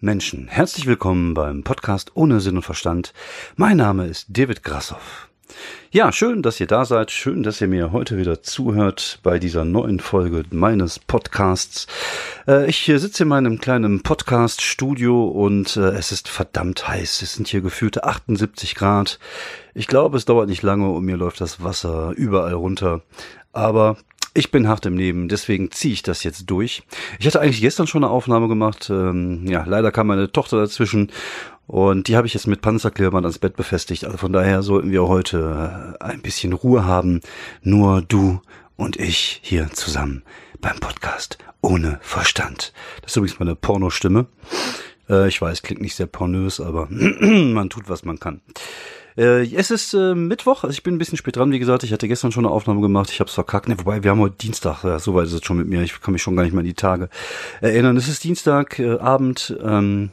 Menschen, herzlich willkommen beim Podcast ohne Sinn und Verstand. Mein Name ist David Grassoff. Ja, schön, dass ihr da seid. Schön, dass ihr mir heute wieder zuhört bei dieser neuen Folge meines Podcasts. Äh, ich sitze in meinem kleinen Podcast-Studio und äh, es ist verdammt heiß. Es sind hier gefühlte 78 Grad. Ich glaube, es dauert nicht lange und mir läuft das Wasser überall runter. Aber ich bin hart im Leben, deswegen ziehe ich das jetzt durch. Ich hatte eigentlich gestern schon eine Aufnahme gemacht. Ähm, ja, leider kam meine Tochter dazwischen und die habe ich jetzt mit Panzerklebeband ans Bett befestigt. Also von daher sollten wir heute äh, ein bisschen Ruhe haben. Nur du und ich hier zusammen beim Podcast ohne Verstand. Das ist übrigens meine Pornostimme. Äh, ich weiß, klingt nicht sehr pornös, aber man tut, was man kann. Äh, es ist äh, Mittwoch, also ich bin ein bisschen spät dran, wie gesagt. Ich hatte gestern schon eine Aufnahme gemacht, ich habe es verkackt. Ne, wobei, wir haben heute Dienstag, ja, so weit ist es schon mit mir. Ich kann mich schon gar nicht mehr an die Tage erinnern. Es ist Dienstagabend. Äh, ähm,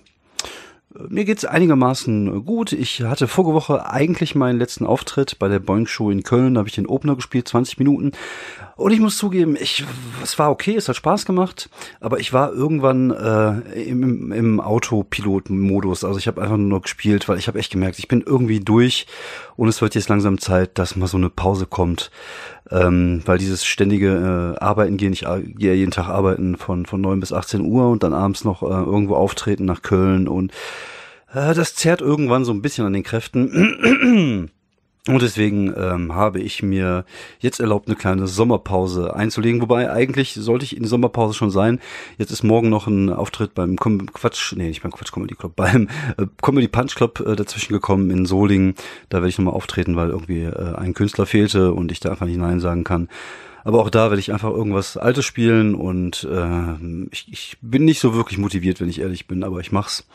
mir geht's einigermaßen gut. Ich hatte vorige Woche eigentlich meinen letzten Auftritt bei der Boeing Show in Köln. Da habe ich den Opener gespielt, 20 Minuten. Und ich muss zugeben, ich, es war okay, es hat Spaß gemacht, aber ich war irgendwann äh, im, im Autopilot-Modus. Also ich habe einfach nur gespielt, weil ich habe echt gemerkt, ich bin irgendwie durch und es wird jetzt langsam Zeit, dass mal so eine Pause kommt. Ähm, weil dieses ständige äh, Arbeiten gehen, ich gehe jeden Tag arbeiten von, von neun bis 18 Uhr und dann abends noch äh, irgendwo auftreten nach Köln und äh, das zerrt irgendwann so ein bisschen an den Kräften. Und deswegen ähm, habe ich mir jetzt erlaubt, eine kleine Sommerpause einzulegen. Wobei eigentlich sollte ich in die Sommerpause schon sein. Jetzt ist morgen noch ein Auftritt beim Com Quatsch, nee, nicht beim Quatsch Comedy Club, beim äh, Comedy Punch Club äh, dazwischen gekommen in Solingen. Da werde ich nochmal auftreten, weil irgendwie äh, ein Künstler fehlte und ich da einfach nicht Nein sagen kann. Aber auch da werde ich einfach irgendwas Altes spielen und äh, ich, ich bin nicht so wirklich motiviert, wenn ich ehrlich bin, aber ich mach's.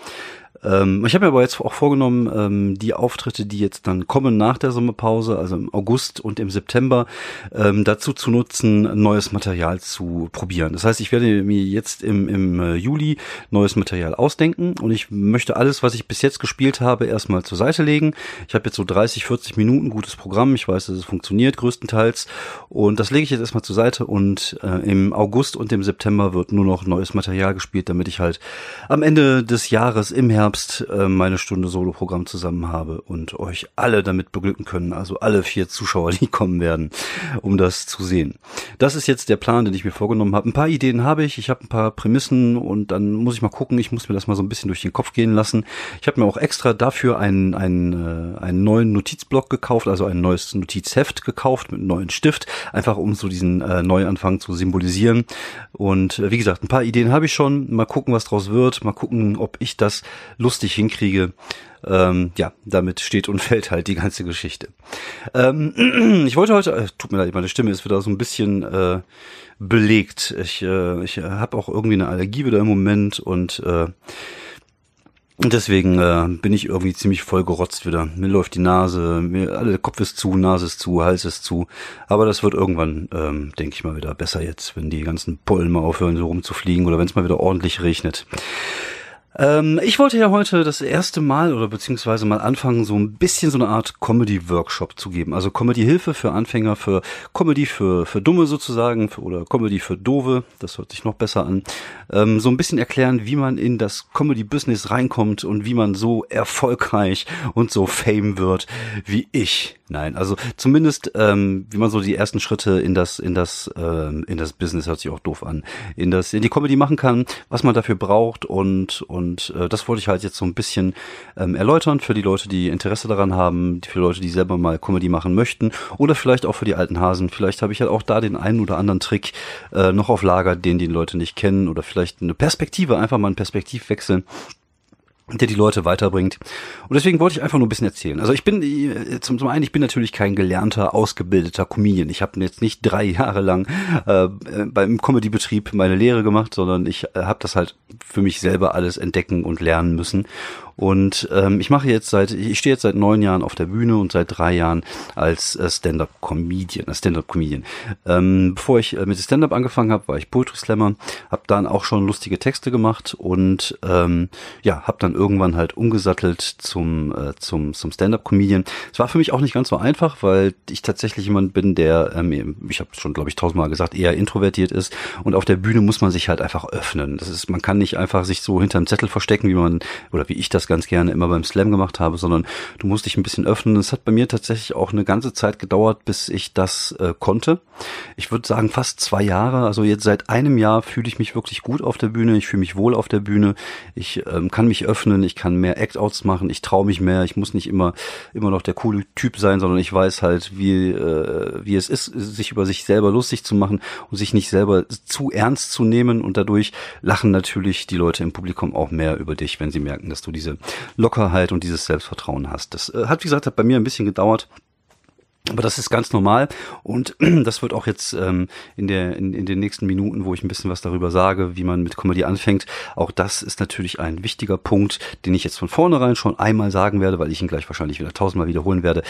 Ähm, ich habe mir aber jetzt auch vorgenommen, ähm, die Auftritte, die jetzt dann kommen nach der Sommerpause, also im August und im September, ähm, dazu zu nutzen, neues Material zu probieren. Das heißt, ich werde mir jetzt im, im äh, Juli neues Material ausdenken und ich möchte alles, was ich bis jetzt gespielt habe, erstmal zur Seite legen. Ich habe jetzt so 30, 40 Minuten gutes Programm. Ich weiß, dass es funktioniert größtenteils und das lege ich jetzt erstmal zur Seite und äh, im August und im September wird nur noch neues Material gespielt, damit ich halt am Ende des Jahres im Herbst Herbst äh, meine Stunde Solo-Programm zusammen habe und euch alle damit beglücken können, also alle vier Zuschauer, die kommen werden, um das zu sehen. Das ist jetzt der Plan, den ich mir vorgenommen habe. Ein paar Ideen habe ich, ich habe ein paar Prämissen und dann muss ich mal gucken, ich muss mir das mal so ein bisschen durch den Kopf gehen lassen. Ich habe mir auch extra dafür einen, einen, äh, einen neuen Notizblock gekauft, also ein neues Notizheft gekauft mit einem neuen Stift, einfach um so diesen äh, Neuanfang zu symbolisieren. Und äh, wie gesagt, ein paar Ideen habe ich schon. Mal gucken, was draus wird. Mal gucken, ob ich das lustig hinkriege. Ähm, ja, damit steht und fällt halt die ganze Geschichte. Ähm, ich wollte heute, äh, tut mir leid, meine Stimme ist wieder so ein bisschen äh, belegt. Ich, äh, ich habe auch irgendwie eine Allergie wieder im Moment und äh, deswegen äh, bin ich irgendwie ziemlich voll gerotzt wieder. Mir läuft die Nase, mir alle Kopf ist zu, Nase ist zu, Hals ist zu. Aber das wird irgendwann, ähm, denke ich mal, wieder besser jetzt, wenn die ganzen Pollen mal aufhören, so rumzufliegen oder wenn es mal wieder ordentlich regnet. Ähm, ich wollte ja heute das erste Mal oder beziehungsweise mal anfangen, so ein bisschen so eine Art Comedy-Workshop zu geben. Also Comedy-Hilfe für Anfänger, für Comedy für, für Dumme sozusagen für, oder Comedy für Dove, das hört sich noch besser an. Ähm, so ein bisschen erklären, wie man in das Comedy-Business reinkommt und wie man so erfolgreich und so fame wird wie ich. Nein, also zumindest ähm, wie man so die ersten Schritte in das in das ähm, in das Business hört sich auch doof an, in das in die Comedy machen kann, was man dafür braucht und und äh, das wollte ich halt jetzt so ein bisschen ähm, erläutern für die Leute, die Interesse daran haben, für Leute, die selber mal Comedy machen möchten oder vielleicht auch für die alten Hasen. Vielleicht habe ich halt auch da den einen oder anderen Trick äh, noch auf Lager, den die Leute nicht kennen oder vielleicht eine Perspektive, einfach mal einen Perspektivwechsel der die Leute weiterbringt. Und deswegen wollte ich einfach nur ein bisschen erzählen. Also ich bin, äh, zum, zum einen, ich bin natürlich kein gelernter, ausgebildeter Comedian. Ich habe jetzt nicht drei Jahre lang äh, beim Comedy-Betrieb meine Lehre gemacht, sondern ich äh, habe das halt für mich selber alles entdecken und lernen müssen. Und ähm, ich mache jetzt seit, ich stehe jetzt seit neun Jahren auf der Bühne und seit drei Jahren als äh, Stand-up-Comedian, als Stand-up-Comedian. Ähm, bevor ich äh, mit Stand-up angefangen habe, war ich Poetry Slammer, habe dann auch schon lustige Texte gemacht und ähm, ja, habe dann irgendwann halt umgesattelt zum, äh, zum, zum Stand-Up-Comedian. Es war für mich auch nicht ganz so einfach, weil ich tatsächlich jemand bin, der, ähm, ich habe schon, glaube ich, tausendmal gesagt, eher introvertiert ist. Und auf der Bühne muss man sich halt einfach öffnen. Das ist, man kann nicht einfach sich so hinterm Zettel verstecken, wie man, oder wie ich das ganz gerne immer beim Slam gemacht habe, sondern du musst dich ein bisschen öffnen. Es hat bei mir tatsächlich auch eine ganze Zeit gedauert, bis ich das äh, konnte. Ich würde sagen fast zwei Jahre. Also jetzt seit einem Jahr fühle ich mich wirklich gut auf der Bühne. Ich fühle mich wohl auf der Bühne. Ich ähm, kann mich öffnen. Ich kann mehr Act-Outs machen. Ich traue mich mehr. Ich muss nicht immer immer noch der coole Typ sein, sondern ich weiß halt, wie äh, wie es ist, sich über sich selber lustig zu machen und sich nicht selber zu ernst zu nehmen. Und dadurch lachen natürlich die Leute im Publikum auch mehr über dich, wenn sie merken, dass du diese Lockerheit und dieses Selbstvertrauen hast. Das äh, hat, wie gesagt, hat bei mir ein bisschen gedauert. Aber das ist ganz normal und das wird auch jetzt ähm, in, der, in, in den nächsten Minuten, wo ich ein bisschen was darüber sage, wie man mit Comedy anfängt, auch das ist natürlich ein wichtiger Punkt, den ich jetzt von vornherein schon einmal sagen werde, weil ich ihn gleich wahrscheinlich wieder tausendmal wiederholen werde.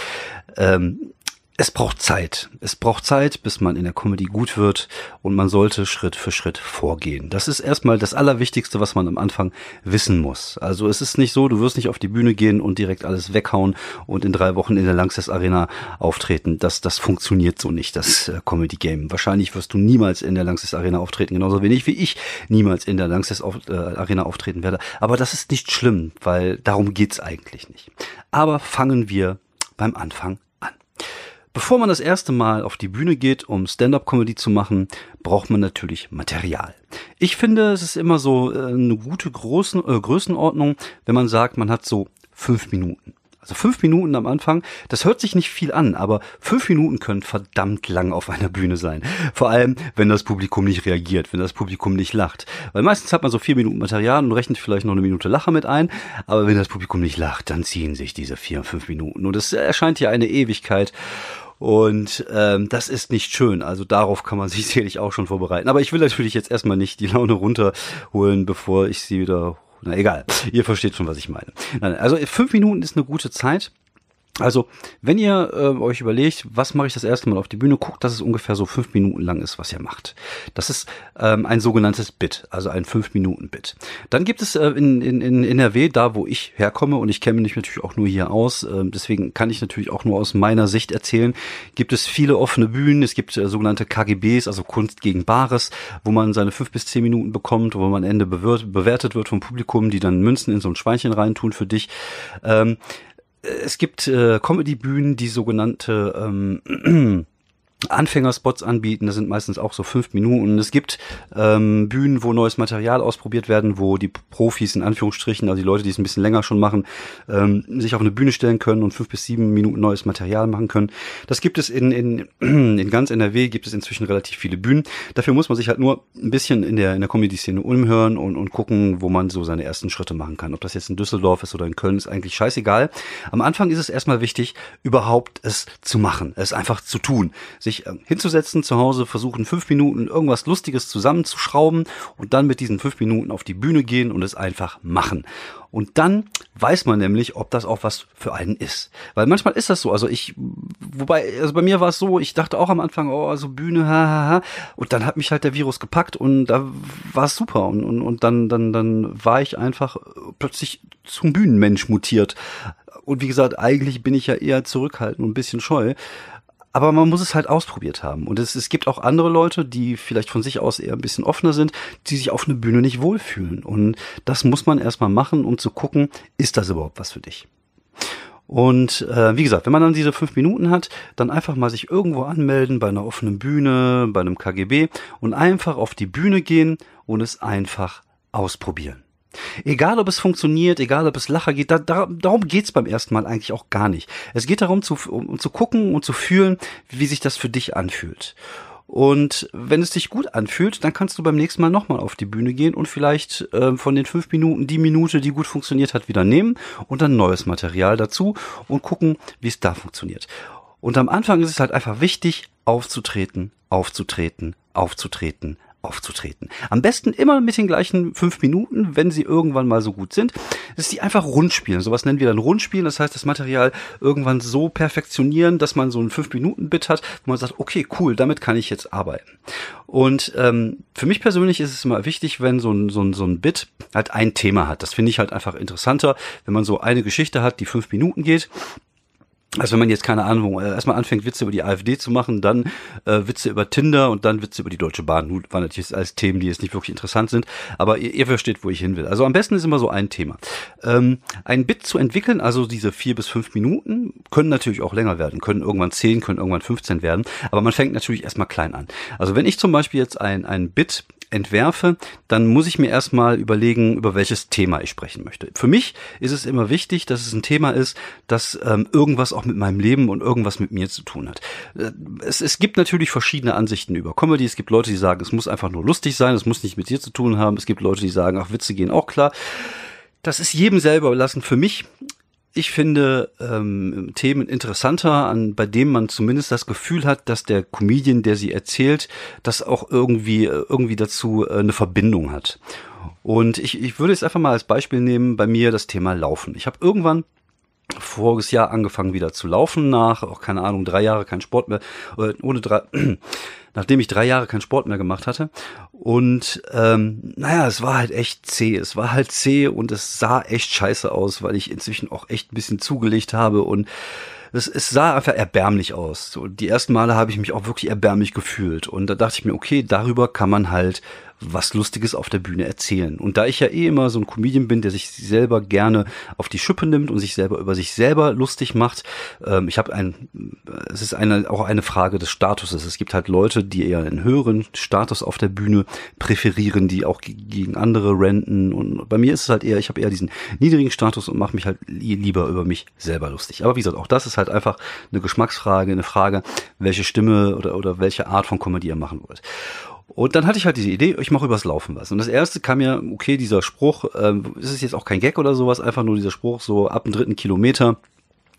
Ähm, es braucht Zeit. Es braucht Zeit, bis man in der Comedy gut wird und man sollte Schritt für Schritt vorgehen. Das ist erstmal das Allerwichtigste, was man am Anfang wissen muss. Also es ist nicht so, du wirst nicht auf die Bühne gehen und direkt alles weghauen und in drei Wochen in der Langsess Arena auftreten. Das, das funktioniert so nicht, das äh, Comedy Game. Wahrscheinlich wirst du niemals in der Langsess Arena auftreten, genauso wenig wie ich niemals in der Langsess auf, äh, Arena auftreten werde. Aber das ist nicht schlimm, weil darum geht's eigentlich nicht. Aber fangen wir beim Anfang Bevor man das erste Mal auf die Bühne geht, um Stand-up-Comedy zu machen, braucht man natürlich Material. Ich finde, es ist immer so äh, eine gute Großen, äh, Größenordnung, wenn man sagt, man hat so fünf Minuten. Also fünf Minuten am Anfang, das hört sich nicht viel an, aber fünf Minuten können verdammt lang auf einer Bühne sein. Vor allem, wenn das Publikum nicht reagiert, wenn das Publikum nicht lacht. Weil meistens hat man so vier Minuten Material und rechnet vielleicht noch eine Minute Lacher mit ein, aber wenn das Publikum nicht lacht, dann ziehen sich diese vier, fünf Minuten. Und es erscheint hier eine Ewigkeit. Und ähm, das ist nicht schön. Also darauf kann man sich sicherlich auch schon vorbereiten. Aber ich will natürlich jetzt erstmal nicht die Laune runterholen, bevor ich sie wieder. Na egal, ihr versteht schon, was ich meine. Also fünf Minuten ist eine gute Zeit. Also, wenn ihr äh, euch überlegt, was mache ich das erste Mal auf die Bühne, guckt, dass es ungefähr so fünf Minuten lang ist, was ihr macht. Das ist ähm, ein sogenanntes Bit, also ein fünf Minuten Bit. Dann gibt es äh, in, in, in NRW, da wo ich herkomme, und ich kenne mich natürlich auch nur hier aus, äh, deswegen kann ich natürlich auch nur aus meiner Sicht erzählen, gibt es viele offene Bühnen, es gibt äh, sogenannte KGBs, also Kunst gegen Bares, wo man seine fünf bis zehn Minuten bekommt, wo man am Ende bewertet wird vom Publikum, die dann Münzen in so ein Schweinchen reintun für dich. Ähm, es gibt äh, Comedy-Bühnen, die sogenannte ähm, Anfängerspots anbieten. Das sind meistens auch so fünf Minuten. Es gibt ähm, Bühnen, wo neues Material ausprobiert werden, wo die Profis in Anführungsstrichen, also die Leute, die es ein bisschen länger schon machen, ähm, sich auf eine Bühne stellen können und fünf bis sieben Minuten neues Material machen können. Das gibt es in, in, in ganz NRW, gibt es inzwischen relativ viele Bühnen. Dafür muss man sich halt nur ein bisschen in der, in der Comedy-Szene umhören und, und gucken, wo man so seine ersten Schritte machen kann. Ob das jetzt in Düsseldorf ist oder in Köln, ist eigentlich scheißegal. Am Anfang ist es erstmal wichtig, überhaupt es zu machen, es einfach zu tun, sich sich äh, hinzusetzen zu Hause, versuchen fünf Minuten irgendwas Lustiges zusammenzuschrauben und dann mit diesen fünf Minuten auf die Bühne gehen und es einfach machen. Und dann weiß man nämlich, ob das auch was für einen ist. Weil manchmal ist das so. Also ich, wobei, also bei mir war es so, ich dachte auch am Anfang, oh, also Bühne, hahaha. Und dann hat mich halt der Virus gepackt und da war es super. Und, und, und dann, dann, dann war ich einfach plötzlich zum Bühnenmensch mutiert. Und wie gesagt, eigentlich bin ich ja eher zurückhaltend und ein bisschen scheu. Aber man muss es halt ausprobiert haben. Und es, es gibt auch andere Leute, die vielleicht von sich aus eher ein bisschen offener sind, die sich auf eine Bühne nicht wohlfühlen. Und das muss man erstmal machen, um zu gucken, ist das überhaupt was für dich? Und äh, wie gesagt, wenn man dann diese fünf Minuten hat, dann einfach mal sich irgendwo anmelden bei einer offenen Bühne, bei einem KGB und einfach auf die Bühne gehen und es einfach ausprobieren. Egal, ob es funktioniert, egal, ob es Lacher geht, da, da, darum geht's beim ersten Mal eigentlich auch gar nicht. Es geht darum, zu, um, zu gucken und zu fühlen, wie sich das für dich anfühlt. Und wenn es dich gut anfühlt, dann kannst du beim nächsten Mal nochmal auf die Bühne gehen und vielleicht äh, von den fünf Minuten die Minute, die gut funktioniert hat, wieder nehmen und dann neues Material dazu und gucken, wie es da funktioniert. Und am Anfang ist es halt einfach wichtig, aufzutreten, aufzutreten, aufzutreten, aufzutreten. Am besten immer mit den gleichen fünf Minuten, wenn sie irgendwann mal so gut sind, dass sie einfach rundspielen. Sowas nennen wir dann rundspielen. Das heißt, das Material irgendwann so perfektionieren, dass man so ein fünf Minuten Bit hat, wo man sagt, okay, cool, damit kann ich jetzt arbeiten. Und ähm, für mich persönlich ist es immer wichtig, wenn so ein, so ein, so ein Bit halt ein Thema hat. Das finde ich halt einfach interessanter, wenn man so eine Geschichte hat, die fünf Minuten geht also wenn man jetzt keine Ahnung, äh, erstmal anfängt Witze über die AfD zu machen, dann äh, Witze über Tinder und dann Witze über die Deutsche Bahn. Nun waren natürlich alles Themen, die jetzt nicht wirklich interessant sind, aber ihr, ihr versteht, wo ich hin will. Also am besten ist immer so ein Thema. Ähm, ein Bit zu entwickeln, also diese vier bis fünf Minuten, können natürlich auch länger werden, können irgendwann zehn, können irgendwann 15 werden, aber man fängt natürlich erstmal klein an. Also wenn ich zum Beispiel jetzt ein, ein Bit entwerfe, dann muss ich mir erstmal überlegen, über welches Thema ich sprechen möchte. Für mich ist es immer wichtig, dass es ein Thema ist, das ähm, irgendwas auch mit meinem Leben und irgendwas mit mir zu tun hat. Äh, es, es gibt natürlich verschiedene Ansichten über Comedy. Es gibt Leute, die sagen, es muss einfach nur lustig sein, es muss nicht mit dir zu tun haben. Es gibt Leute, die sagen, ach, Witze gehen auch klar. Das ist jedem selber überlassen. Für mich ich finde ähm, Themen interessanter, an, bei denen man zumindest das Gefühl hat, dass der Comedian, der sie erzählt, das auch irgendwie irgendwie dazu äh, eine Verbindung hat. Und ich, ich würde jetzt einfach mal als Beispiel nehmen bei mir das Thema Laufen. Ich habe irgendwann voriges Jahr angefangen wieder zu laufen nach, auch keine Ahnung, drei Jahre kein Sport mehr, ohne drei, nachdem ich drei Jahre keinen Sport mehr gemacht hatte. Und ähm, naja, es war halt echt zäh. Es war halt zäh und es sah echt scheiße aus, weil ich inzwischen auch echt ein bisschen zugelegt habe und es, es sah einfach erbärmlich aus. So, die ersten Male habe ich mich auch wirklich erbärmlich gefühlt. Und da dachte ich mir, okay, darüber kann man halt was Lustiges auf der Bühne erzählen. Und da ich ja eh immer so ein Comedian bin, der sich selber gerne auf die Schippe nimmt und sich selber über sich selber lustig macht, ähm, ich habe ein, es ist eine, auch eine Frage des Statuses. Es gibt halt Leute, die eher einen höheren Status auf der Bühne präferieren, die auch gegen andere renten. Und bei mir ist es halt eher, ich habe eher diesen niedrigen Status und mache mich halt lieber über mich selber lustig. Aber wie gesagt, auch das ist halt einfach eine Geschmacksfrage, eine Frage, welche Stimme oder, oder welche Art von Comedy ihr machen wollt. Und dann hatte ich halt diese Idee, ich mache übers Laufen was. Und das erste kam ja, okay, dieser Spruch, ähm, ist es jetzt auch kein Gag oder sowas, einfach nur dieser Spruch, so ab dem dritten Kilometer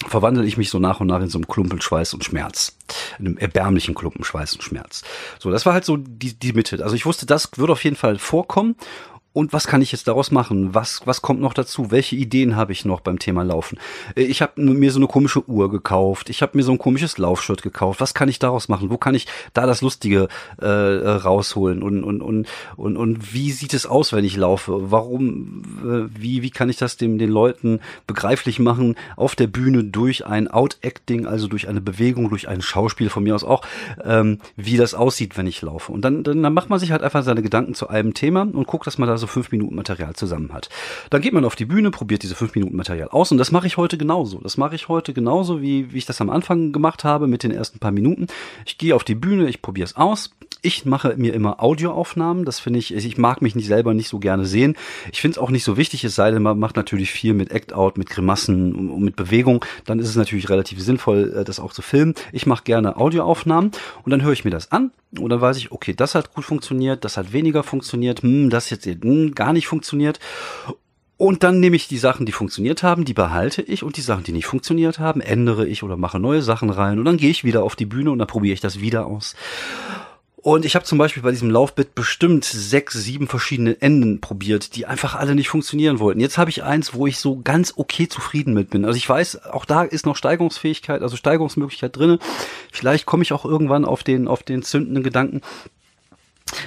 verwandle ich mich so nach und nach in so einem Klumpen Schweiß und Schmerz. In einem erbärmlichen Klumpen Schweiß und Schmerz. So, das war halt so die, die Mitte. Also ich wusste, das würde auf jeden Fall vorkommen und was kann ich jetzt daraus machen? Was, was kommt noch dazu? Welche Ideen habe ich noch beim Thema Laufen? Äh, ich habe mir so eine komische Uhr gekauft. Ich habe mir so ein komisches Laufshirt gekauft. Was kann ich daraus machen? Wo kann ich da das Lustige äh, rausholen? Und, und, und, und, und wie sieht es aus, wenn ich laufe? Warum, äh, wie, wie kann ich das dem, den Leuten begreiflich machen auf der Bühne durch ein Out-Acting, also durch eine Bewegung, durch ein Schauspiel von mir aus auch, ähm, wie das aussieht, wenn ich laufe? Und dann, dann, dann macht man sich halt einfach seine Gedanken zu einem Thema und guckt, dass man da so fünf Minuten Material zusammen hat. Dann geht man auf die Bühne, probiert diese fünf Minuten Material aus und das mache ich heute genauso. Das mache ich heute genauso, wie, wie ich das am Anfang gemacht habe mit den ersten paar Minuten. Ich gehe auf die Bühne, ich probiere es aus. Ich mache mir immer Audioaufnahmen. Das finde ich, ich mag mich nicht selber nicht so gerne sehen. Ich finde es auch nicht so wichtig, es sei denn, man macht natürlich viel mit Act-Out, mit Grimassen und mit Bewegung. Dann ist es natürlich relativ sinnvoll, äh, das auch zu filmen. Ich mache gerne Audioaufnahmen und dann höre ich mir das an und dann weiß ich, okay, das hat gut funktioniert, das hat weniger funktioniert, hm, das jetzt hm, gar nicht funktioniert. Und dann nehme ich die Sachen, die funktioniert haben, die behalte ich und die Sachen, die nicht funktioniert haben, ändere ich oder mache neue Sachen rein und dann gehe ich wieder auf die Bühne und dann probiere ich das wieder aus. Und ich habe zum Beispiel bei diesem Laufbit bestimmt sechs, sieben verschiedene Enden probiert, die einfach alle nicht funktionieren wollten. Jetzt habe ich eins, wo ich so ganz okay zufrieden mit bin. Also ich weiß, auch da ist noch Steigerungsfähigkeit, also Steigerungsmöglichkeit drinne. Vielleicht komme ich auch irgendwann auf den, auf den zündenden Gedanken,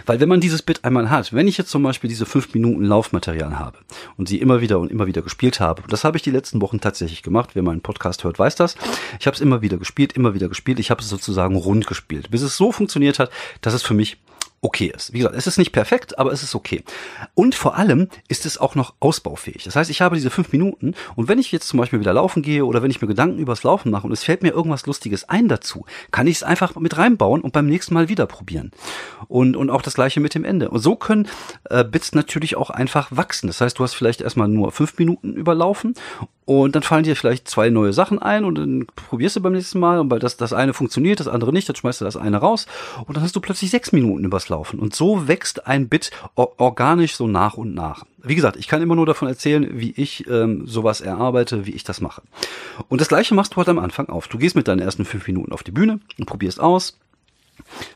weil wenn man dieses Bit einmal hat, wenn ich jetzt zum Beispiel diese fünf Minuten Laufmaterial habe und sie immer wieder und immer wieder gespielt habe, das habe ich die letzten Wochen tatsächlich gemacht, wer meinen Podcast hört, weiß das. Ich habe es immer wieder gespielt, immer wieder gespielt, ich habe es sozusagen rund gespielt, bis es so funktioniert hat, dass es für mich okay ist. Wie gesagt, es ist nicht perfekt, aber es ist okay. Und vor allem ist es auch noch ausbaufähig. Das heißt, ich habe diese fünf Minuten und wenn ich jetzt zum Beispiel wieder laufen gehe oder wenn ich mir Gedanken übers Laufen mache und es fällt mir irgendwas Lustiges ein dazu, kann ich es einfach mit reinbauen und beim nächsten Mal wieder probieren. Und, und auch das gleiche mit dem Ende. Und so können äh, Bits natürlich auch einfach wachsen. Das heißt, du hast vielleicht erstmal nur fünf Minuten überlaufen und dann fallen dir vielleicht zwei neue Sachen ein und dann probierst du beim nächsten Mal und weil das, das eine funktioniert, das andere nicht, dann schmeißt du das eine raus und dann hast du plötzlich sechs Minuten übers Laufen. Und so wächst ein Bit organisch so nach und nach. Wie gesagt, ich kann immer nur davon erzählen, wie ich ähm, sowas erarbeite, wie ich das mache. Und das gleiche machst du halt am Anfang auf. Du gehst mit deinen ersten fünf Minuten auf die Bühne und probierst aus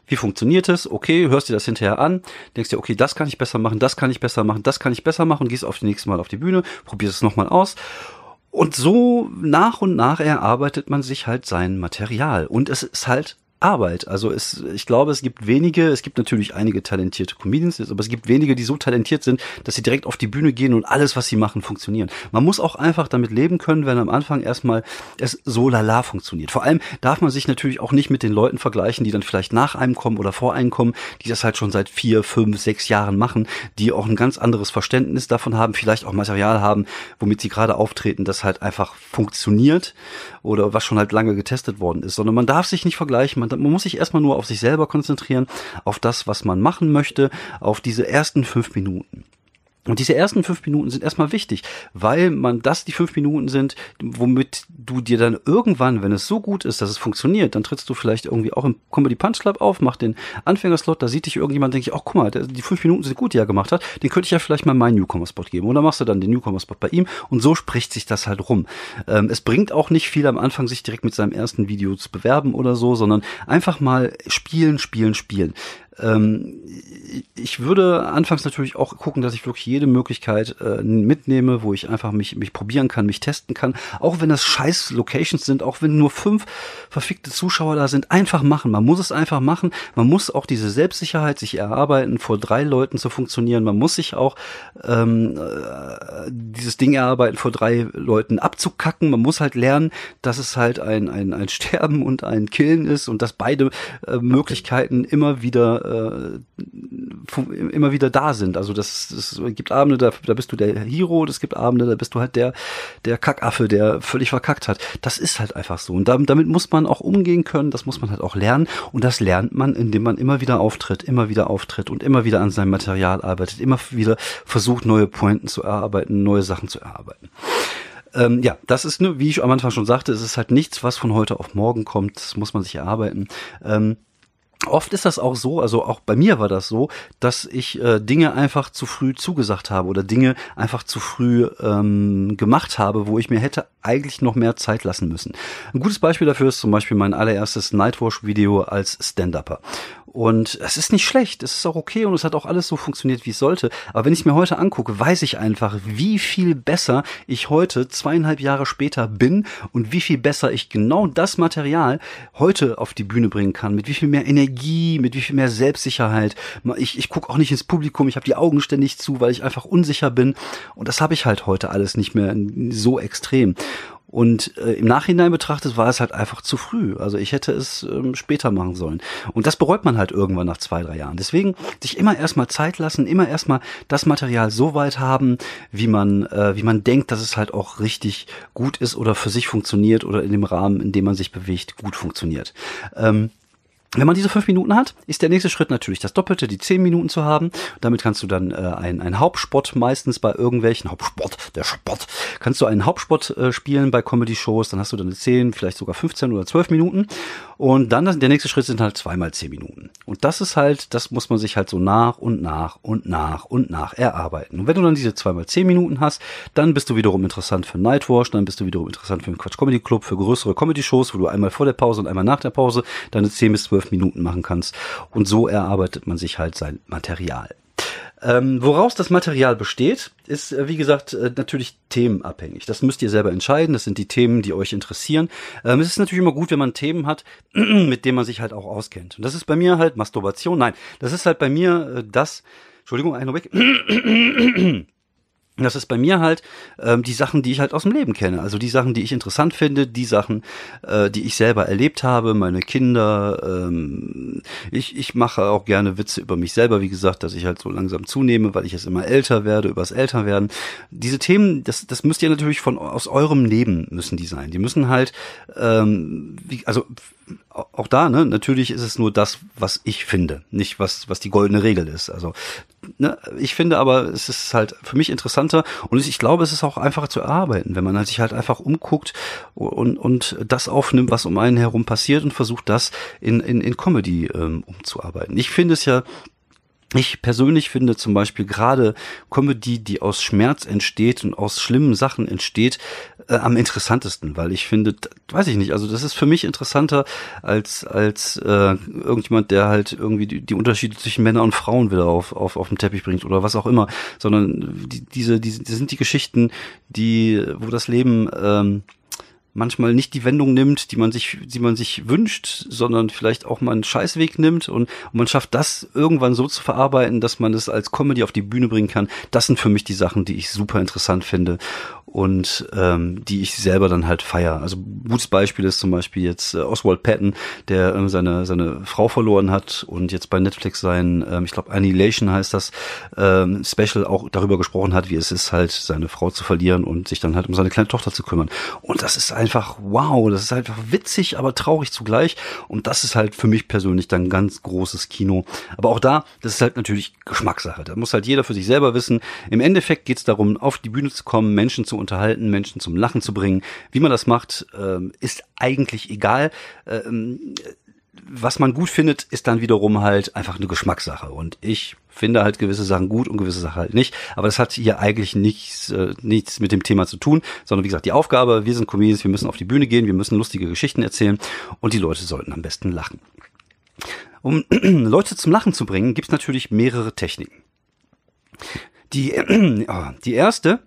Wie funktioniert es? Okay, hörst dir das hinterher an, denkst dir, okay, das kann ich besser machen, das kann ich besser machen, das kann ich besser machen, gehst auf die nächste Mal auf die Bühne, probierst es nochmal aus. Und so nach und nach erarbeitet man sich halt sein Material. Und es ist halt Arbeit. Also es, ich glaube, es gibt wenige, es gibt natürlich einige talentierte Comedians, aber es gibt wenige, die so talentiert sind, dass sie direkt auf die Bühne gehen und alles, was sie machen, funktionieren. Man muss auch einfach damit leben können, wenn am Anfang erstmal es so lala funktioniert. Vor allem darf man sich natürlich auch nicht mit den Leuten vergleichen, die dann vielleicht nach einem kommen oder vor einem kommen, die das halt schon seit vier, fünf, sechs Jahren machen, die auch ein ganz anderes Verständnis davon haben, vielleicht auch Material haben, womit sie gerade auftreten, das halt einfach funktioniert oder was schon halt lange getestet worden ist, sondern man darf sich nicht vergleichen, man, man muss sich erstmal nur auf sich selber konzentrieren, auf das, was man machen möchte, auf diese ersten fünf Minuten. Und diese ersten fünf Minuten sind erstmal wichtig, weil man das die fünf Minuten sind, womit du dir dann irgendwann, wenn es so gut ist, dass es funktioniert, dann trittst du vielleicht irgendwie auch im Comedy Punch Club auf, mach den Anfängerslot, da sieht dich irgendjemand, denke ich, ach guck mal, der, die fünf Minuten sind gut, die er gemacht hat, den könnte ich ja vielleicht mal meinen Newcomer-Spot geben. Oder machst du dann den Newcomer-Spot bei ihm und so spricht sich das halt rum. Ähm, es bringt auch nicht viel am Anfang, sich direkt mit seinem ersten Video zu bewerben oder so, sondern einfach mal spielen, spielen, spielen. Ähm, ich würde anfangs natürlich auch gucken, dass ich wirklich jede Möglichkeit äh, mitnehme, wo ich einfach mich, mich probieren kann, mich testen kann. Auch wenn das scheiß Locations sind, auch wenn nur fünf verfickte Zuschauer da sind, einfach machen. Man muss es einfach machen. Man muss auch diese Selbstsicherheit sich erarbeiten, vor drei Leuten zu funktionieren. Man muss sich auch ähm, äh, dieses Ding erarbeiten, vor drei Leuten abzukacken. Man muss halt lernen, dass es halt ein, ein, ein Sterben und ein Killen ist und dass beide äh, Möglichkeiten immer wieder äh, immer wieder da sind. Also das, das gibt Abende, da, da bist du der Hero, es gibt Abende, da bist du halt der, der Kackaffe, der völlig verkackt hat. Das ist halt einfach so. Und damit, damit muss man auch umgehen können, das muss man halt auch lernen. Und das lernt man, indem man immer wieder auftritt, immer wieder auftritt und immer wieder an seinem Material arbeitet, immer wieder versucht, neue Pointen zu erarbeiten, neue Sachen zu erarbeiten. Ähm, ja, das ist, ne, wie ich am Anfang schon sagte, es ist halt nichts, was von heute auf morgen kommt. Das muss man sich erarbeiten. Ähm, Oft ist das auch so, also auch bei mir war das so, dass ich äh, Dinge einfach zu früh zugesagt habe oder Dinge einfach zu früh ähm, gemacht habe, wo ich mir hätte eigentlich noch mehr Zeit lassen müssen. Ein gutes Beispiel dafür ist zum Beispiel mein allererstes Nightwash-Video als Stand-Upper. Und es ist nicht schlecht, es ist auch okay und es hat auch alles so funktioniert, wie es sollte. Aber wenn ich mir heute angucke, weiß ich einfach, wie viel besser ich heute, zweieinhalb Jahre später bin und wie viel besser ich genau das Material heute auf die Bühne bringen kann, mit wie viel mehr Energie, mit wie viel mehr Selbstsicherheit. Ich, ich gucke auch nicht ins Publikum, ich habe die Augen ständig zu, weil ich einfach unsicher bin. Und das habe ich halt heute alles nicht mehr so extrem. Und äh, im Nachhinein betrachtet war es halt einfach zu früh. Also ich hätte es ähm, später machen sollen. Und das bereut man halt irgendwann nach zwei, drei Jahren. Deswegen sich immer erstmal Zeit lassen, immer erstmal das Material so weit haben, wie man, äh, wie man denkt, dass es halt auch richtig gut ist oder für sich funktioniert oder in dem Rahmen, in dem man sich bewegt, gut funktioniert. Ähm, wenn man diese fünf Minuten hat, ist der nächste Schritt natürlich das Doppelte, die zehn Minuten zu haben. Damit kannst du dann äh, einen, einen Hauptspot meistens bei irgendwelchen Hauptspot, der Spot, kannst du einen Hauptspot äh, spielen bei Comedy-Shows. Dann hast du dann zehn, vielleicht sogar 15 oder 12 Minuten. Und dann das, der nächste Schritt sind halt zweimal zehn Minuten. Und das ist halt, das muss man sich halt so nach und nach und nach und nach erarbeiten. Und wenn du dann diese zweimal zehn Minuten hast, dann bist du wiederum interessant für Nightwash, dann bist du wiederum interessant für den Quatsch Comedy Club, für größere Comedy-Shows, wo du einmal vor der Pause und einmal nach der Pause deine zehn bis zwölf zwölf Minuten machen kannst. Und so erarbeitet man sich halt sein Material. Ähm, woraus das Material besteht, ist, äh, wie gesagt, äh, natürlich themenabhängig. Das müsst ihr selber entscheiden. Das sind die Themen, die euch interessieren. Ähm, es ist natürlich immer gut, wenn man Themen hat, mit denen man sich halt auch auskennt. Und das ist bei mir halt Masturbation. Nein, das ist halt bei mir äh, das, Entschuldigung, einen Das ist bei mir halt ähm, die Sachen, die ich halt aus dem Leben kenne. Also die Sachen, die ich interessant finde, die Sachen, äh, die ich selber erlebt habe, meine Kinder. Ähm, ich, ich mache auch gerne Witze über mich selber, wie gesagt, dass ich halt so langsam zunehme, weil ich jetzt immer älter werde, übers Älterwerden. Diese Themen, das, das müsst ihr natürlich von aus eurem Leben müssen die sein. Die müssen halt, ähm, wie, also auch da, ne, natürlich ist es nur das, was ich finde, nicht was, was die goldene Regel ist. Also, ne, ich finde aber, es ist halt für mich interessanter und ich glaube, es ist auch einfacher zu erarbeiten, wenn man halt sich halt einfach umguckt und, und das aufnimmt, was um einen herum passiert und versucht, das in, in, in Comedy ähm, umzuarbeiten. Ich finde es ja ich persönlich finde zum Beispiel gerade Comedy, die aus Schmerz entsteht und aus schlimmen Sachen entsteht, äh, am interessantesten, weil ich finde, weiß ich nicht, also das ist für mich interessanter als als äh, irgendjemand, der halt irgendwie die, die Unterschiede zwischen Männern und Frauen wieder auf, auf auf den Teppich bringt oder was auch immer, sondern die, diese diese die sind die Geschichten, die wo das Leben ähm, manchmal nicht die Wendung nimmt, die man sich, die man sich wünscht, sondern vielleicht auch mal einen Scheißweg nimmt und, und man schafft das irgendwann so zu verarbeiten, dass man es als Comedy auf die Bühne bringen kann. Das sind für mich die Sachen, die ich super interessant finde und ähm, die ich selber dann halt feier. Also gutes Beispiel ist zum Beispiel jetzt äh, Oswald Patton, der ähm, seine seine Frau verloren hat und jetzt bei Netflix sein, ähm, ich glaube Annihilation heißt das ähm, Special auch darüber gesprochen hat, wie es ist halt seine Frau zu verlieren und sich dann halt um seine kleine Tochter zu kümmern. Und das ist einfach wow, das ist einfach witzig, aber traurig zugleich. Und das ist halt für mich persönlich dann ganz großes Kino. Aber auch da, das ist halt natürlich Geschmackssache. Da muss halt jeder für sich selber wissen. Im Endeffekt geht es darum, auf die Bühne zu kommen, Menschen zu unterhalten, Menschen zum Lachen zu bringen. Wie man das macht, ähm, ist eigentlich egal. Ähm, was man gut findet, ist dann wiederum halt einfach eine Geschmackssache. Und ich finde halt gewisse Sachen gut und gewisse Sachen halt nicht. Aber das hat hier eigentlich nichts, äh, nichts mit dem Thema zu tun, sondern wie gesagt, die Aufgabe, wir sind Comedians, wir müssen auf die Bühne gehen, wir müssen lustige Geschichten erzählen und die Leute sollten am besten lachen. Um Leute zum Lachen zu bringen, gibt es natürlich mehrere Techniken. Die, äh, die erste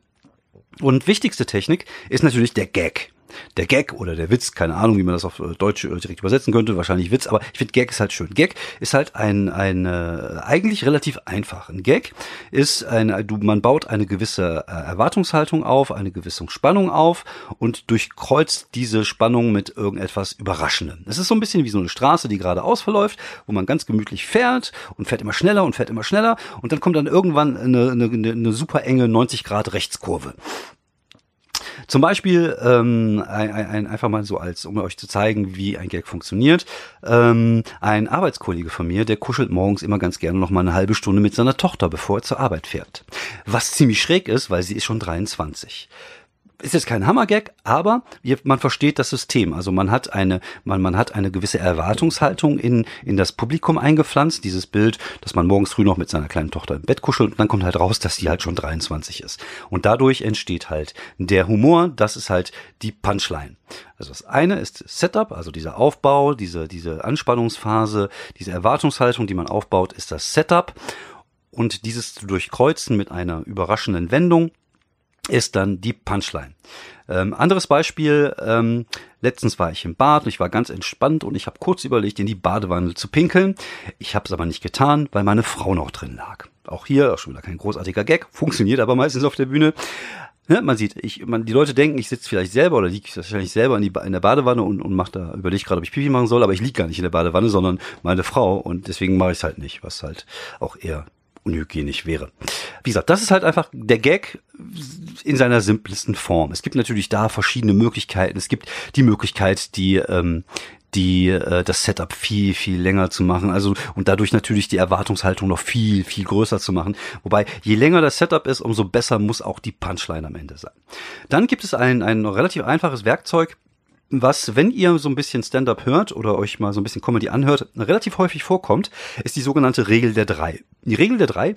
und wichtigste Technik ist natürlich der Gag. Der Gag oder der Witz, keine Ahnung, wie man das auf äh, Deutsch äh, direkt übersetzen könnte, wahrscheinlich Witz, aber ich finde Gag ist halt schön. Gag ist halt ein, ein äh, eigentlich relativ einfach. Ein Gag ist ein, du, man baut eine gewisse äh, Erwartungshaltung auf, eine gewisse Spannung auf und durchkreuzt diese Spannung mit irgendetwas Überraschendem. Es ist so ein bisschen wie so eine Straße, die geradeaus verläuft, wo man ganz gemütlich fährt und fährt immer schneller und fährt immer schneller und dann kommt dann irgendwann eine, eine, eine super enge 90 Grad Rechtskurve. Zum Beispiel ähm, ein, ein, einfach mal so als, um euch zu zeigen, wie ein Gag funktioniert. Ähm, ein Arbeitskollege von mir, der kuschelt morgens immer ganz gerne noch mal eine halbe Stunde mit seiner Tochter, bevor er zur Arbeit fährt. Was ziemlich schräg ist, weil sie ist schon 23 ist jetzt kein Hammergag, aber man versteht das System. Also man hat eine, man, man hat eine gewisse Erwartungshaltung in, in das Publikum eingepflanzt. Dieses Bild, dass man morgens früh noch mit seiner kleinen Tochter im Bett kuschelt und dann kommt halt raus, dass sie halt schon 23 ist. Und dadurch entsteht halt der Humor, das ist halt die Punchline. Also das eine ist Setup, also dieser Aufbau, diese, diese Anspannungsphase, diese Erwartungshaltung, die man aufbaut, ist das Setup. Und dieses zu durchkreuzen mit einer überraschenden Wendung, ist dann die Punchline. Ähm, anderes Beispiel, ähm, letztens war ich im Bad und ich war ganz entspannt und ich habe kurz überlegt, in die Badewanne zu pinkeln. Ich habe es aber nicht getan, weil meine Frau noch drin lag. Auch hier, auch schon wieder kein großartiger Gag, funktioniert aber meistens auf der Bühne. Ne, man sieht, ich, man, die Leute denken, ich sitze vielleicht selber oder liege wahrscheinlich selber in, die, in der Badewanne und, und mache da, überlege gerade, ob ich Pipi machen soll, aber ich liege gar nicht in der Badewanne, sondern meine Frau und deswegen mache ich es halt nicht, was halt auch eher unhygienisch wäre. Wie gesagt, das ist halt einfach der Gag in seiner simplesten Form. Es gibt natürlich da verschiedene Möglichkeiten. Es gibt die Möglichkeit, die ähm, die äh, das Setup viel viel länger zu machen, also und dadurch natürlich die Erwartungshaltung noch viel viel größer zu machen. Wobei je länger das Setup ist, umso besser muss auch die Punchline am Ende sein. Dann gibt es ein ein relativ einfaches Werkzeug, was, wenn ihr so ein bisschen Stand-up hört oder euch mal so ein bisschen Comedy anhört, relativ häufig vorkommt, ist die sogenannte Regel der drei. Die Regel der drei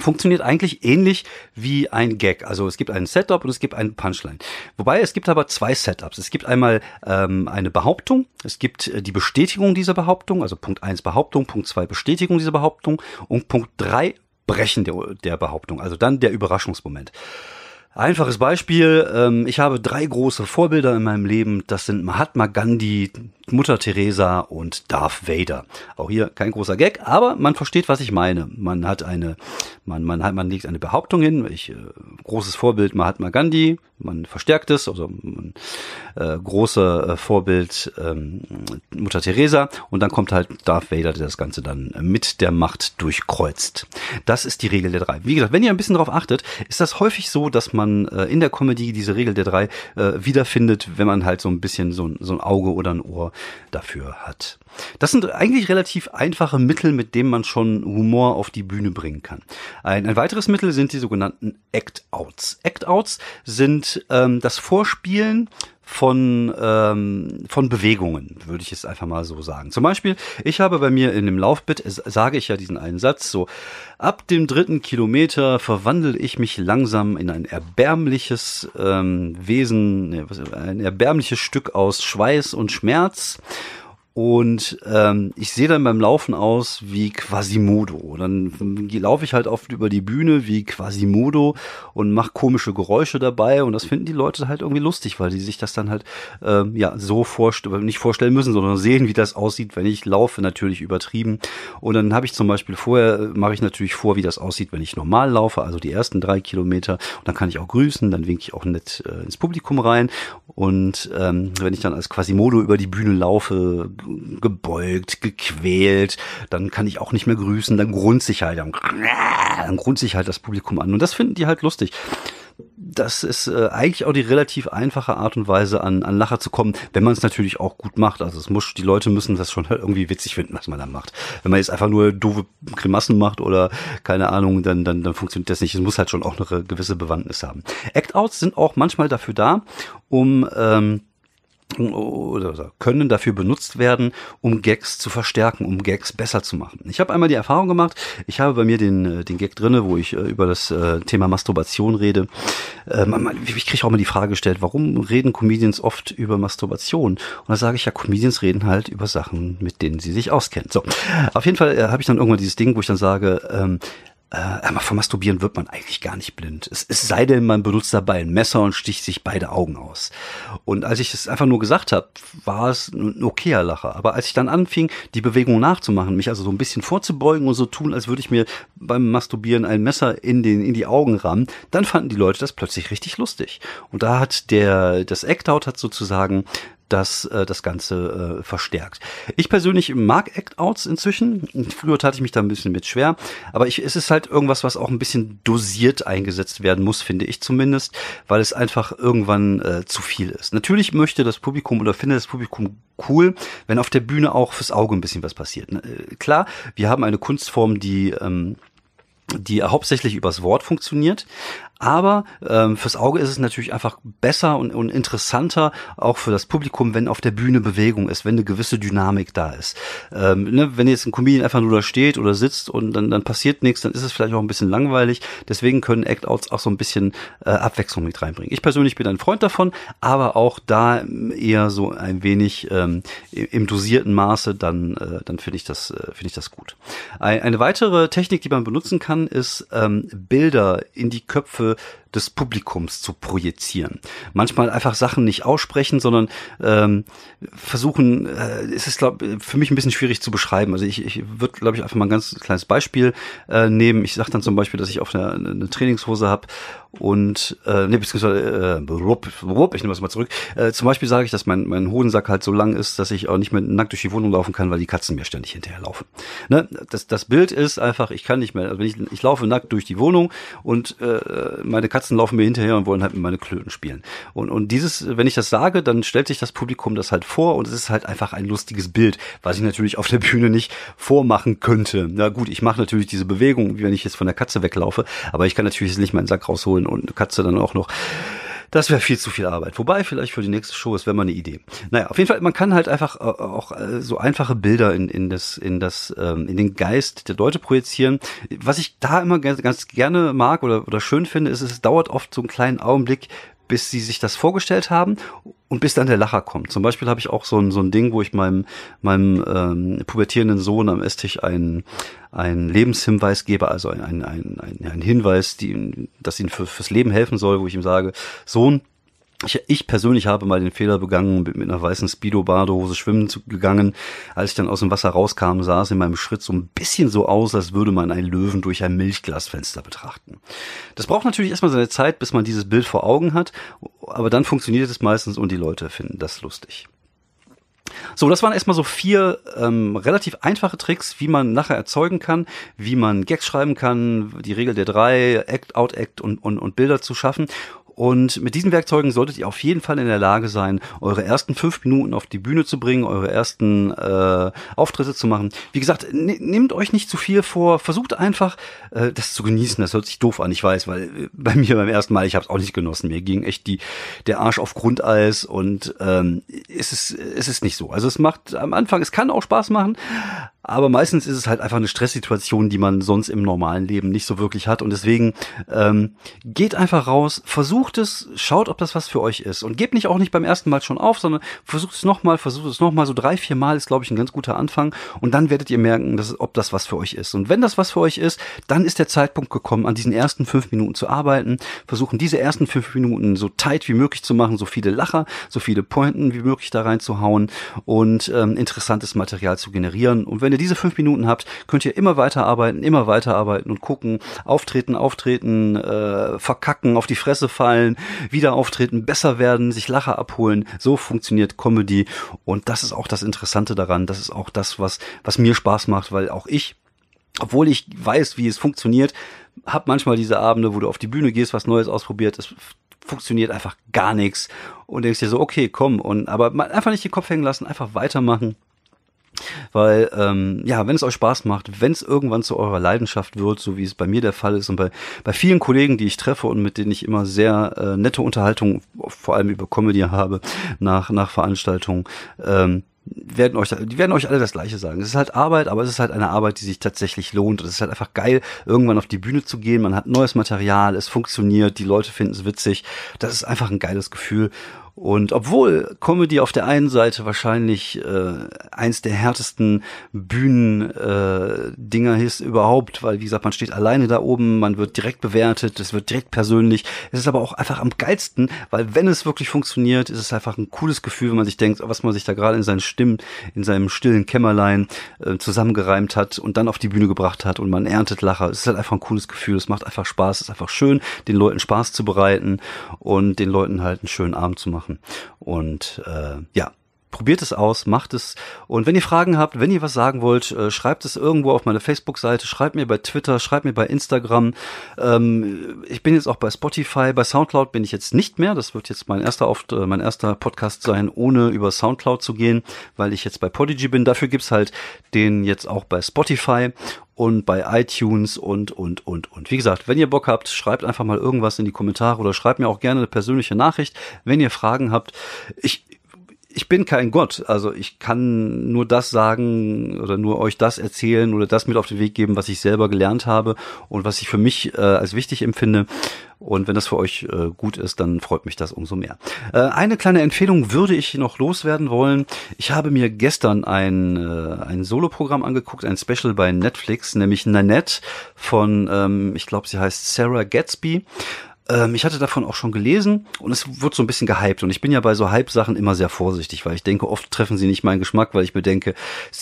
funktioniert eigentlich ähnlich wie ein Gag. Also es gibt einen Setup und es gibt einen Punchline. Wobei es gibt aber zwei Setups. Es gibt einmal ähm, eine Behauptung, es gibt äh, die Bestätigung dieser Behauptung, also Punkt eins Behauptung, Punkt zwei Bestätigung dieser Behauptung und Punkt drei Brechen der, der Behauptung, also dann der Überraschungsmoment. Einfaches Beispiel, ähm, ich habe drei große Vorbilder in meinem Leben. Das sind Mahatma Gandhi, Mutter Teresa und Darth Vader. Auch hier kein großer Gag, aber man versteht, was ich meine. Man hat eine, man, man hat, man legt eine Behauptung hin. Ich, äh, großes Vorbild Mahatma Gandhi, man verstärkt es, also äh, große äh, Vorbild ähm, Mutter Teresa und dann kommt halt Darth Vader, der das Ganze dann mit der Macht durchkreuzt. Das ist die Regel der drei. Wie gesagt, wenn ihr ein bisschen darauf achtet, ist das häufig so, dass man äh, in der Comedy diese Regel der drei äh, wiederfindet, wenn man halt so ein bisschen so, so ein Auge oder ein Ohr dafür hat. Das sind eigentlich relativ einfache Mittel, mit denen man schon Humor auf die Bühne bringen kann. Ein, ein weiteres Mittel sind die sogenannten Act-Outs. Act-Outs sind ähm, das Vorspielen von, ähm, von Bewegungen, würde ich es einfach mal so sagen. Zum Beispiel, ich habe bei mir in dem Laufbit, sage ich ja diesen einen Satz, so, ab dem dritten Kilometer verwandle ich mich langsam in ein erbärmliches ähm, Wesen, ein erbärmliches Stück aus Schweiß und Schmerz und ähm, ich sehe dann beim Laufen aus wie Quasimodo. Dann laufe ich halt oft über die Bühne wie Quasimodo und mache komische Geräusche dabei. Und das finden die Leute halt irgendwie lustig, weil die sich das dann halt ähm, ja so vorstellen, nicht vorstellen müssen, sondern sehen, wie das aussieht, wenn ich laufe, natürlich übertrieben. Und dann habe ich zum Beispiel vorher, äh, mache ich natürlich vor, wie das aussieht, wenn ich normal laufe, also die ersten drei Kilometer. Und dann kann ich auch grüßen, dann winke ich auch nett äh, ins Publikum rein. Und ähm, wenn ich dann als Quasimodo über die Bühne laufe, gebeugt, gequält, dann kann ich auch nicht mehr grüßen, dann grunzt sich halt, dann, grunzt sich halt das Publikum an. Und das finden die halt lustig das ist äh, eigentlich auch die relativ einfache Art und Weise, an, an Lacher zu kommen, wenn man es natürlich auch gut macht. Also es muss, die Leute müssen das schon irgendwie witzig finden, was man da macht. Wenn man jetzt einfach nur doofe Grimassen macht oder keine Ahnung, dann, dann, dann funktioniert das nicht. Es muss halt schon auch eine gewisse Bewandtnis haben. Act-Outs sind auch manchmal dafür da, um ähm, oder können dafür benutzt werden, um Gags zu verstärken, um Gags besser zu machen. Ich habe einmal die Erfahrung gemacht, ich habe bei mir den, äh, den Gag drinne, wo ich äh, über das äh, Thema Masturbation rede. Ähm, ich kriege auch mal die Frage gestellt, warum reden Comedians oft über Masturbation? Und da sage ich ja, Comedians reden halt über Sachen, mit denen sie sich auskennen. So, auf jeden Fall habe ich dann irgendwann dieses Ding, wo ich dann sage, ähm, äh, aber vom Masturbieren wird man eigentlich gar nicht blind. Es, es sei denn, man benutzt dabei ein Messer und sticht sich beide Augen aus. Und als ich es einfach nur gesagt habe, war es ein okayer Lacher. Aber als ich dann anfing, die Bewegung nachzumachen, mich also so ein bisschen vorzubeugen und so tun, als würde ich mir beim Masturbieren ein Messer in, den, in die Augen rammen, dann fanden die Leute das plötzlich richtig lustig. Und da hat der, das Act-Out hat sozusagen das äh, das Ganze äh, verstärkt. Ich persönlich mag Act-Outs inzwischen. Früher tat ich mich da ein bisschen mit schwer, aber ich, es ist halt irgendwas, was auch ein bisschen dosiert eingesetzt werden muss, finde ich zumindest, weil es einfach irgendwann äh, zu viel ist. Natürlich möchte das Publikum oder finde das Publikum cool, wenn auf der Bühne auch fürs Auge ein bisschen was passiert. Ne? Äh, klar, wir haben eine Kunstform, die ähm, die hauptsächlich übers Wort funktioniert. Aber ähm, fürs Auge ist es natürlich einfach besser und, und interessanter, auch für das Publikum, wenn auf der Bühne Bewegung ist, wenn eine gewisse Dynamik da ist. Ähm, ne, wenn jetzt ein Comedian einfach nur da steht oder sitzt und dann, dann passiert nichts, dann ist es vielleicht auch ein bisschen langweilig. Deswegen können Act-Outs auch so ein bisschen äh, Abwechslung mit reinbringen. Ich persönlich bin ein Freund davon, aber auch da eher so ein wenig ähm, im dosierten Maße, dann, äh, dann finde ich das, äh, finde ich das gut. Eine weitere Technik, die man benutzen kann, ist ähm, Bilder in die Köpfe え? Des Publikums zu projizieren. Manchmal einfach Sachen nicht aussprechen, sondern ähm, versuchen, äh, es ist glaub, für mich ein bisschen schwierig zu beschreiben. Also ich, ich würde, glaube ich, einfach mal ein ganz kleines Beispiel äh, nehmen. Ich sage dann zum Beispiel, dass ich auf eine, eine Trainingshose habe und äh, nee, beziehungsweise äh, rup, rup, ich nehme das mal zurück. Äh, zum Beispiel sage ich, dass mein, mein Hodensack halt so lang ist, dass ich auch nicht mehr nackt durch die Wohnung laufen kann, weil die Katzen mir ständig hinterherlaufen. Ne? Das, das Bild ist einfach, ich kann nicht mehr, also wenn ich, ich laufe nackt durch die Wohnung und äh, meine Katzen laufen mir hinterher und wollen halt mit meine Klöten spielen. Und, und dieses, wenn ich das sage, dann stellt sich das Publikum das halt vor und es ist halt einfach ein lustiges Bild, was ich natürlich auf der Bühne nicht vormachen könnte. Na gut, ich mache natürlich diese Bewegung, wie wenn ich jetzt von der Katze weglaufe, aber ich kann natürlich jetzt nicht meinen Sack rausholen holen und eine Katze dann auch noch. Das wäre viel zu viel Arbeit. Wobei vielleicht für die nächste Show, es wäre mal eine Idee. Naja, auf jeden Fall, man kann halt einfach äh, auch äh, so einfache Bilder in, in das, in das, ähm, in den Geist der Leute projizieren. Was ich da immer ganz, ganz gerne mag oder, oder schön finde, ist, es dauert oft so einen kleinen Augenblick, bis sie sich das vorgestellt haben und bis dann der Lacher kommt. Zum Beispiel habe ich auch so ein, so ein Ding, wo ich meinem, meinem ähm, pubertierenden Sohn am Esstisch einen, einen Lebenshinweis gebe, also ein, ein, ein, ein, ein Hinweis, die, das ihn für, fürs Leben helfen soll, wo ich ihm sage, Sohn, ich, ich persönlich habe mal den Fehler begangen, mit, mit einer weißen Speedo-Badehose schwimmen zu, gegangen. Als ich dann aus dem Wasser rauskam, sah es in meinem Schritt so ein bisschen so aus, als würde man einen Löwen durch ein Milchglasfenster betrachten. Das braucht natürlich erstmal seine Zeit, bis man dieses Bild vor Augen hat, aber dann funktioniert es meistens und die Leute finden das lustig. So, das waren erstmal so vier ähm, relativ einfache Tricks, wie man nachher erzeugen kann, wie man Gags schreiben kann, die Regel der drei, Act, Out, Act und, und, und Bilder zu schaffen Und mit diesen Werkzeugen solltet ihr auf jeden Fall in der Lage sein, eure ersten fünf Minuten auf die Bühne zu bringen, eure ersten äh, Auftritte zu machen. Wie gesagt, nehmt euch nicht zu viel vor, versucht einfach, äh, das zu genießen. Das hört sich doof an, ich weiß, weil äh, bei mir beim ersten Mal, ich habe es auch nicht genossen. Mir ging echt die der Arsch auf Grundeis und ähm, es ist es ist nicht so. Also es macht am Anfang, es kann auch Spaß machen, aber meistens ist es halt einfach eine Stresssituation, die man sonst im normalen Leben nicht so wirklich hat. Und deswegen ähm, geht einfach raus, versucht es, schaut, ob das was für euch ist. Und gebt nicht auch nicht beim ersten Mal schon auf, sondern versucht es nochmal, versucht es nochmal. So drei, vier Mal ist, glaube ich, ein ganz guter Anfang. Und dann werdet ihr merken, dass, ob das was für euch ist. Und wenn das was für euch ist, dann ist der Zeitpunkt gekommen, an diesen ersten fünf Minuten zu arbeiten. Versuchen diese ersten fünf Minuten so tight wie möglich zu machen, so viele Lacher, so viele Pointen wie möglich da reinzuhauen und ähm, interessantes Material zu generieren. Und wenn ihr diese fünf Minuten habt, könnt ihr immer weiter arbeiten, immer weiter arbeiten und gucken, auftreten, auftreten, äh, verkacken, auf die Fresse fallen, wieder auftreten, besser werden, sich Lacher abholen. So funktioniert Comedy und das ist auch das Interessante daran. Das ist auch das, was, was mir Spaß macht, weil auch ich obwohl ich weiß, wie es funktioniert, hab manchmal diese Abende, wo du auf die Bühne gehst, was Neues ausprobiert, es funktioniert einfach gar nichts und denkst dir so, okay, komm und aber einfach nicht den Kopf hängen lassen, einfach weitermachen weil, ähm, ja, wenn es euch Spaß macht, wenn es irgendwann zu eurer Leidenschaft wird, so wie es bei mir der Fall ist und bei, bei vielen Kollegen, die ich treffe und mit denen ich immer sehr äh, nette Unterhaltung, vor allem über Comedy habe, nach, nach Veranstaltungen, ähm, werden euch, die werden euch alle das Gleiche sagen. Es ist halt Arbeit, aber es ist halt eine Arbeit, die sich tatsächlich lohnt. Es ist halt einfach geil, irgendwann auf die Bühne zu gehen. Man hat neues Material, es funktioniert, die Leute finden es witzig. Das ist einfach ein geiles Gefühl. Und obwohl Comedy auf der einen Seite wahrscheinlich äh, eins der härtesten Bühnen-Dinger äh, ist überhaupt, weil wie gesagt, man steht alleine da oben, man wird direkt bewertet, es wird direkt persönlich. Es ist aber auch einfach am geilsten, weil wenn es wirklich funktioniert, ist es einfach ein cooles Gefühl, wenn man sich denkt, was man sich da gerade in seinen Stimmen, in seinem stillen Kämmerlein äh, zusammengereimt hat und dann auf die Bühne gebracht hat und man erntet Lacher. Es ist halt einfach ein cooles Gefühl, es macht einfach Spaß, es ist einfach schön, den Leuten Spaß zu bereiten und den Leuten halt einen schönen Abend zu machen machen. Und äh, ja, probiert es aus, macht es. Und wenn ihr Fragen habt, wenn ihr was sagen wollt, äh, schreibt es irgendwo auf meine Facebook-Seite, schreibt mir bei Twitter, schreibt mir bei Instagram. Ähm, ich bin jetzt auch bei Spotify, bei Soundcloud bin ich jetzt nicht mehr. Das wird jetzt mein erster, Auft äh, mein erster Podcast sein, ohne über Soundcloud zu gehen, weil ich jetzt bei Podigy bin. Dafür gibt's halt den jetzt auch bei Spotify und bei iTunes und, und, und, und. Wie gesagt, wenn ihr Bock habt, schreibt einfach mal irgendwas in die Kommentare oder schreibt mir auch gerne eine persönliche Nachricht, wenn ihr Fragen habt. Ich, ich bin kein Gott, also ich kann nur das sagen oder nur euch das erzählen oder das mit auf den Weg geben, was ich selber gelernt habe und was ich für mich äh, als wichtig empfinde. Und wenn das für euch äh, gut ist, dann freut mich das umso mehr. Äh, eine kleine Empfehlung würde ich noch loswerden wollen. Ich habe mir gestern ein, äh, ein Soloprogramm angeguckt, ein Special bei Netflix, nämlich Nanette von, ähm, ich glaube, sie heißt Sarah Gatsby. Ähm, ich hatte davon auch schon gelesen und es wird so ein bisschen gehypt. Und ich bin ja bei so Hype-Sachen immer sehr vorsichtig, weil ich denke, oft treffen sie nicht meinen Geschmack, weil ich mir denke,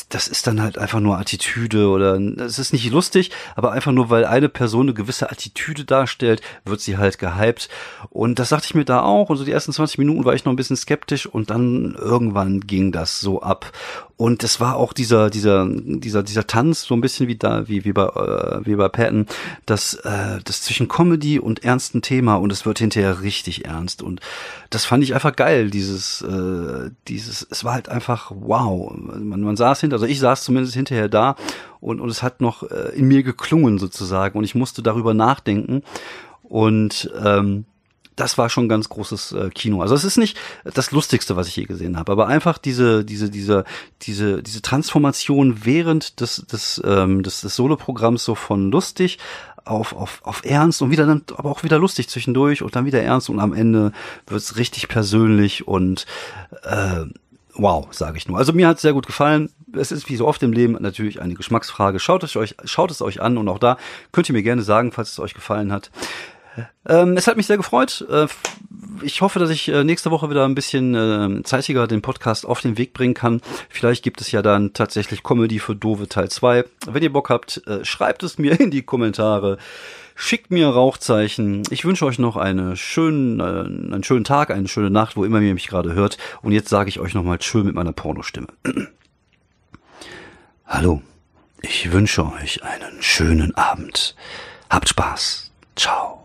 das ist dann halt einfach nur Attitüde oder es ist nicht lustig, aber einfach nur, weil eine Person eine gewisse Attitüde darstellt, wird sie halt gehypt. Und das sagte ich mir da auch. Und so die ersten 20 Minuten war ich noch ein bisschen skeptisch und dann irgendwann ging das so ab. Und es war auch dieser, dieser, dieser, dieser Tanz, so ein bisschen wie da, wie, wie bei, äh, wie bei Patton, das, äh, das zwischen Comedy und ernsten Thema und es wird hinterher richtig ernst. Und das fand ich einfach geil, dieses, äh, dieses, es war halt einfach wow. Man, man saß hinter, also ich saß zumindest hinterher da und, und es hat noch äh, in mir geklungen sozusagen und ich musste darüber nachdenken. Und ähm, das war schon ganz großes äh, Kino. Also es ist nicht das Lustigste, was ich je gesehen habe, aber einfach diese, diese, diese, diese, diese Transformation während des, des, ähm, des, des Soloprogramms so von lustig auf, auf, auf ernst und wieder dann aber auch wieder lustig zwischendurch und dann wieder ernst und am Ende wird's richtig persönlich und äh, wow, sage ich nur. Also mir hat's sehr gut gefallen. Es ist wie so oft im Leben natürlich eine Geschmacksfrage. Schaut es euch, schaut es euch an und auch da könnt ihr mir gerne sagen, falls es euch gefallen hat. Ähm, es hat mich sehr gefreut. Äh, ich hoffe, dass ich äh, nächste Woche wieder ein bisschen äh, zeitiger den Podcast auf den Weg bringen kann. Vielleicht gibt es ja dann tatsächlich Comedy für Dove Teil 2. Wenn ihr Bock habt, äh, schreibt es mir in die Kommentare. Schickt mir Rauchzeichen. Ich wünsche euch noch eine schönen, einen schönen Tag, eine schöne Nacht, wo immer ihr mich gerade hört. Und jetzt sage ich euch nochmal schön mit meiner Pornostimme. Hallo, ich wünsche euch einen schönen Abend. Habt Spaß. Ciao.